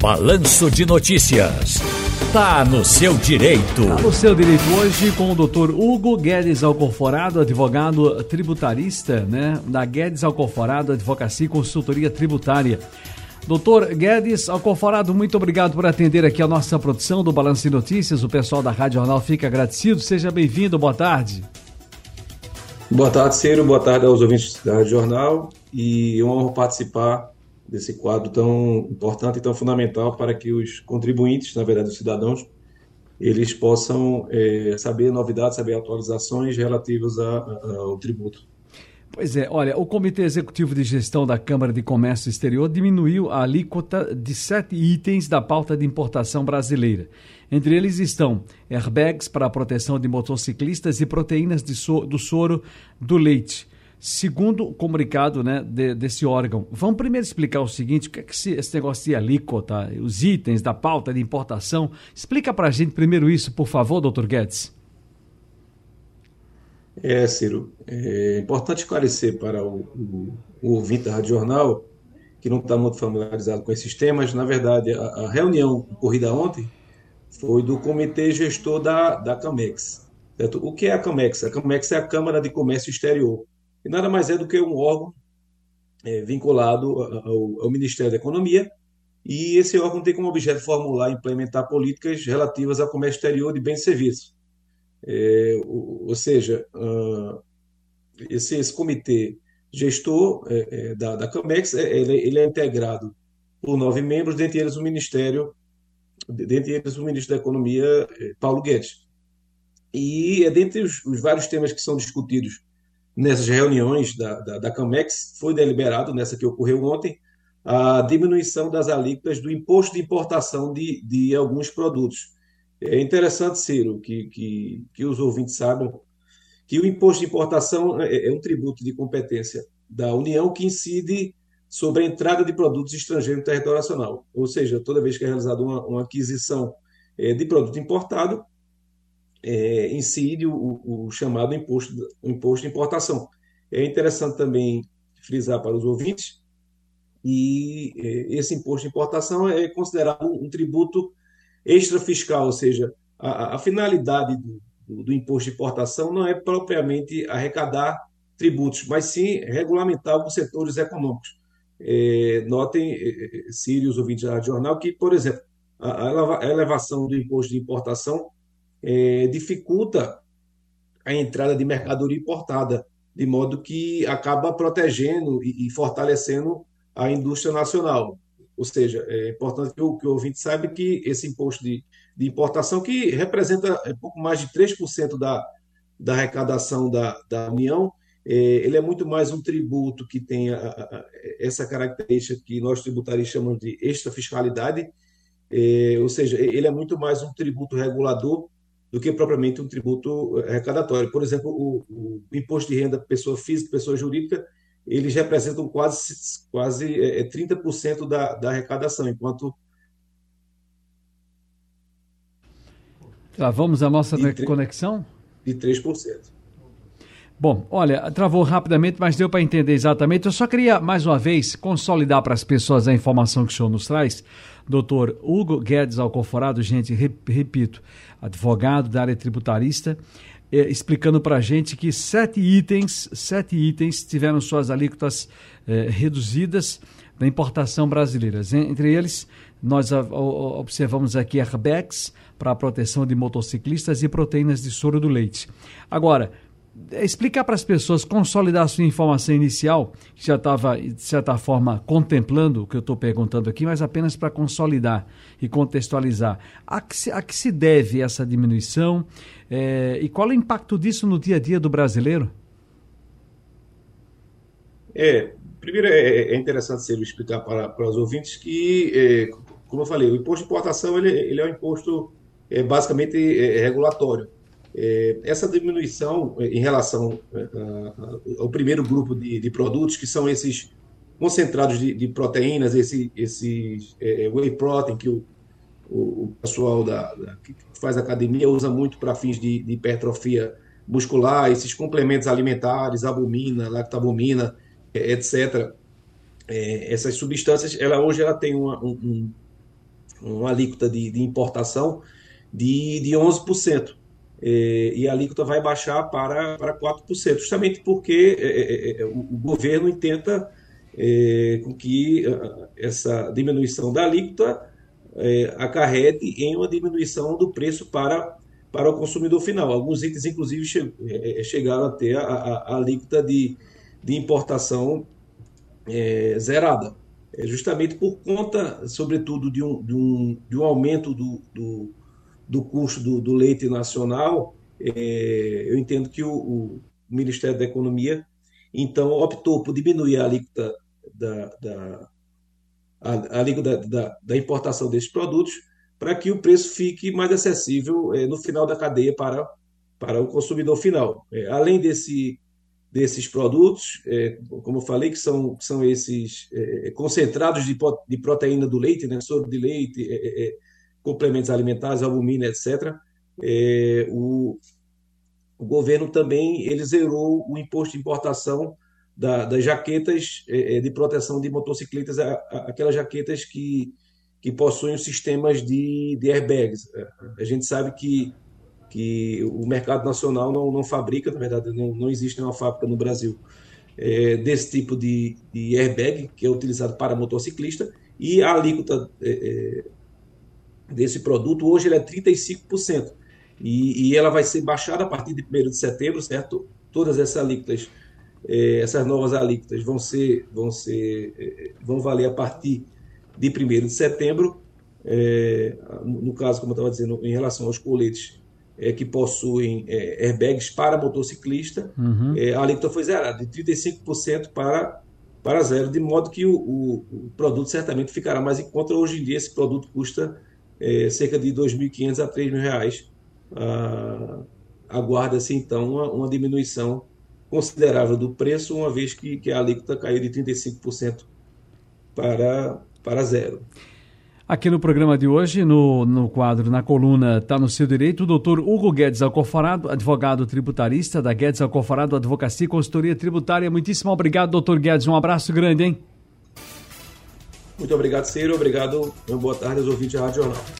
Balanço de Notícias. Tá no seu direito. Tá no seu direito hoje com o doutor Hugo Guedes Alconforado, advogado tributarista, né? Da Guedes Alconforado Advocacia e Consultoria Tributária. Doutor Guedes Alconforado, muito obrigado por atender aqui a nossa produção do Balanço de Notícias. O pessoal da Rádio Jornal fica agradecido. Seja bem-vindo, boa tarde. Boa tarde, Ciro. Boa tarde aos ouvintes da Rádio Jornal. E é uma honra participar desse quadro tão importante e tão fundamental para que os contribuintes, na verdade os cidadãos, eles possam é, saber novidades, saber atualizações relativas a, a, ao tributo. Pois é, olha, o Comitê Executivo de Gestão da Câmara de Comércio Exterior diminuiu a alíquota de sete itens da pauta de importação brasileira. Entre eles estão airbags para a proteção de motociclistas e proteínas so do soro do leite. Segundo o comunicado né, de, desse órgão, vamos primeiro explicar o seguinte: o que é que esse, esse negócio de alíquota, os itens da pauta de importação? Explica para a gente primeiro isso, por favor, doutor Guedes. É, Ciro, é importante esclarecer para o, o, o ouvinte da Rádio Jornal, que não está muito familiarizado com esses temas, na verdade, a, a reunião ocorrida ontem foi do comitê gestor da, da CAMEX. Certo? O que é a CAMEX? A CAMEX é a Câmara de Comércio Exterior e nada mais é do que um órgão é, vinculado ao, ao, Ministério da Economia, e esse órgão tem como objeto formular e implementar políticas relativas ao comércio exterior de bens e serviços. É, ou, ou, seja, uh, esse, esse, comitê gestor é, é da, da CAMEX, é, ele, ele, é integrado por nove membros, dentre eles o Ministério, dentre eles o Ministro da Economia, é, Paulo Guedes. E é dentre os, os vários temas que são discutidos nessas reuniões da, da, da CAMEX, foi deliberado, nessa que ocorreu ontem, a diminuição das alíquotas do imposto de importação de, de alguns produtos. É interessante, Ciro, que, que, que os ouvintes saibam que o imposto de importação é, é um tributo de competência da União que incide sobre a entrada de produtos estrangeiros no território nacional. Ou seja, toda vez que é realizada uma, uma aquisição é, de produto importado, é, incide o, o, chamado imposto, imposto de importação. É interessante também frisar para os ouvintes e é, esse imposto de importação é considerado um tributo extrafiscal, ou seja, a, a finalidade do, do, do, imposto de importação não é propriamente arrecadar tributos, mas sim regulamentar alguns setores econômicos. É, notem, é, é Sírio, os ouvintes da jornal, que, por exemplo, a, a elevação do imposto de importação é, dificulta a entrada de mercadoria importada, de modo que acaba protegendo e, e fortalecendo a indústria nacional. Ou seja, é importante que o, que o ouvinte saiba que esse imposto de, de importação, que representa é, pouco mais de 3% da, da arrecadação da, da União, é, ele é muito mais um tributo que tem a, a, essa característica que nós tributaristas chamamos de extra-fiscalidade, é, ou seja, ele é muito mais um tributo regulador do que propriamente um tributo eh, arrecadatório. Por exemplo, o, o imposto de renda pessoa física, pessoa jurídica, eles representam quase, quase é, 30% da, da arrecadação, enquanto. Travamos a nossa de conexão? De 3%. Bom, olha, travou rapidamente, mas deu para entender exatamente. Eu só queria, mais uma vez, consolidar para as pessoas a informação que o senhor nos traz. Doutor Hugo Guedes Alcoforado, gente, repito, advogado da área tributarista, eh, explicando para a gente que sete itens, sete itens tiveram suas alíquotas eh, reduzidas da importação brasileira. Entre eles, nós observamos aqui airbags para proteção de motociclistas e proteínas de soro do leite. Agora, explicar para as pessoas, consolidar a sua informação inicial, que já estava, de certa forma, contemplando o que eu estou perguntando aqui, mas apenas para consolidar e contextualizar. A que se, a que se deve essa diminuição é, e qual é o impacto disso no dia a dia do brasileiro? É, primeiro é, é interessante ser explicar para, para os ouvintes que, é, como eu falei, o imposto de importação ele, ele é um imposto é, basicamente é, regulatório é, essa diminuição é, em relação é, ao primeiro grupo de, de produtos, que são esses concentrados de, de proteínas, esse, esses é, whey protein, que o, o, pessoal da, da, que faz academia usa muito para fins de, de, hipertrofia muscular, esses complementos alimentares, albumina, lactabumina, etc. É, essas substâncias, ela hoje ela tem uma, um, uma alíquota de, de importação de, de 11%. É, e a alíquota vai baixar para, para 4%, justamente porque é, é, é, o, o, governo intenta é, com que essa diminuição da alíquota é, acarrete em uma diminuição do preço para, para o consumidor final. Alguns itens, inclusive, che, chegaram a ter a, a, a alíquota de, de importação zerada. justamente por conta, sobretudo, de um, de um, de um aumento do do custo do, do leite nacional, é, eu entendo que o, o, Ministério da Economia, então, optou por diminuir a alíquota da, da, a, a alíquota da, da, importação desses produtos para que o preço fique mais acessível é, no final da cadeia para, para o consumidor final. É, além desse, desses produtos, é, como eu falei, que são, são esses é, concentrados de, de proteína do leite, né, soro de leite, é, é, complementos alimentares, albumina, etc. É, o, o, governo também ele zerou o imposto de importação da, das jaquetas é, é de proteção de motocicletas, aquelas jaquetas que, que possuem sistemas de, de airbags. É, a gente sabe que, que o mercado nacional não, não fabrica, na verdade, não, não existe nenhuma fábrica no Brasil é, desse tipo de, de airbag, que é utilizado para motociclista, e a alíquota é, é desse produto, hoje ele é 35%. E, e ela vai ser baixada a partir de 1 de setembro, certo? Todas essas alíquotas, eh, essas novas alíquotas vão ser, vão ser, eh, vão valer a partir de 1 de setembro. Eh, no caso, como eu estava dizendo, em relação aos coletes eh, que possuem eh, airbags para motociclista, uhum. Eh, a alíquota foi zerada, de 35% para, para zero, de modo que o, o, o produto certamente ficará mais em conta. Hoje em dia, esse produto custa é, cerca de 2.500 a 3.000 reais. Ah, Aguarda-se então uma, uma, diminuição considerável do preço, uma vez que, que a alíquota caiu de 35% para, para zero. Aqui no programa de hoje, no, no quadro, na coluna Está no Seu Direito, o doutor Hugo Guedes Alcoforado, advogado tributarista da Guedes Alcoforado Advocacia e Consultoria Tributária. Muitíssimo obrigado, doutor Guedes. Um abraço grande, hein? Muito obrigado, Ciro. Obrigado. Uma boa tarde aos ouvintes da Rádio Jornal.